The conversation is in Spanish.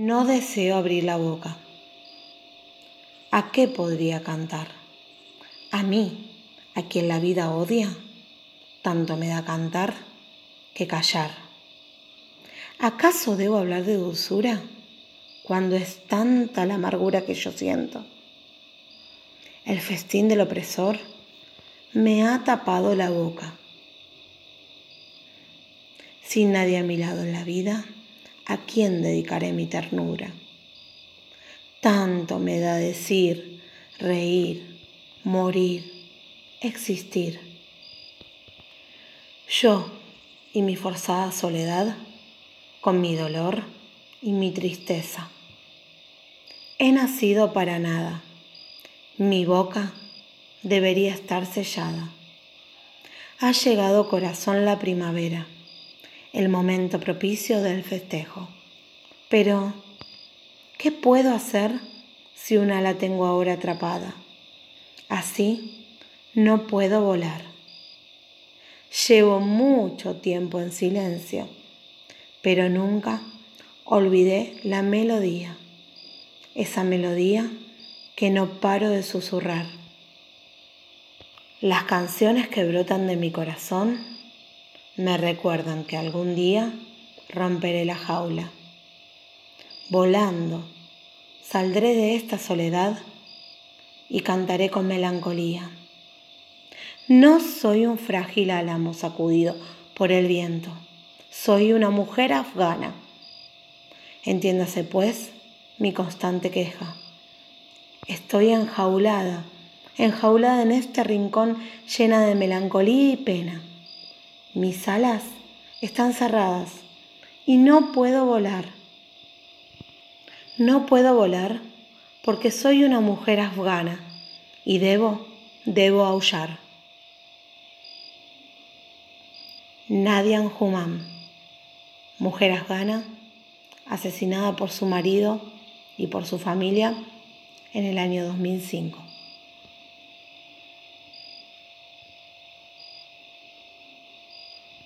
No deseo abrir la boca. ¿A qué podría cantar? A mí, a quien la vida odia, tanto me da cantar que callar. ¿Acaso debo hablar de dulzura cuando es tanta la amargura que yo siento? El festín del opresor me ha tapado la boca. Sin nadie a mi lado en la vida, ¿a quién dedicaré mi ternura? Tanto me da decir, reír, morir, existir. Yo y mi forzada soledad, con mi dolor y mi tristeza. He nacido para nada. Mi boca debería estar sellada. Ha llegado corazón la primavera el momento propicio del festejo. Pero, ¿qué puedo hacer si una la tengo ahora atrapada? Así no puedo volar. Llevo mucho tiempo en silencio, pero nunca olvidé la melodía, esa melodía que no paro de susurrar. Las canciones que brotan de mi corazón me recuerdan que algún día romperé la jaula. Volando, saldré de esta soledad y cantaré con melancolía. No soy un frágil álamo sacudido por el viento, soy una mujer afgana. Entiéndase pues mi constante queja. Estoy enjaulada, enjaulada en este rincón llena de melancolía y pena. Mis alas están cerradas y no puedo volar. No puedo volar porque soy una mujer afgana y debo, debo aullar. Nadia Humam, mujer afgana, asesinada por su marido y por su familia en el año 2005.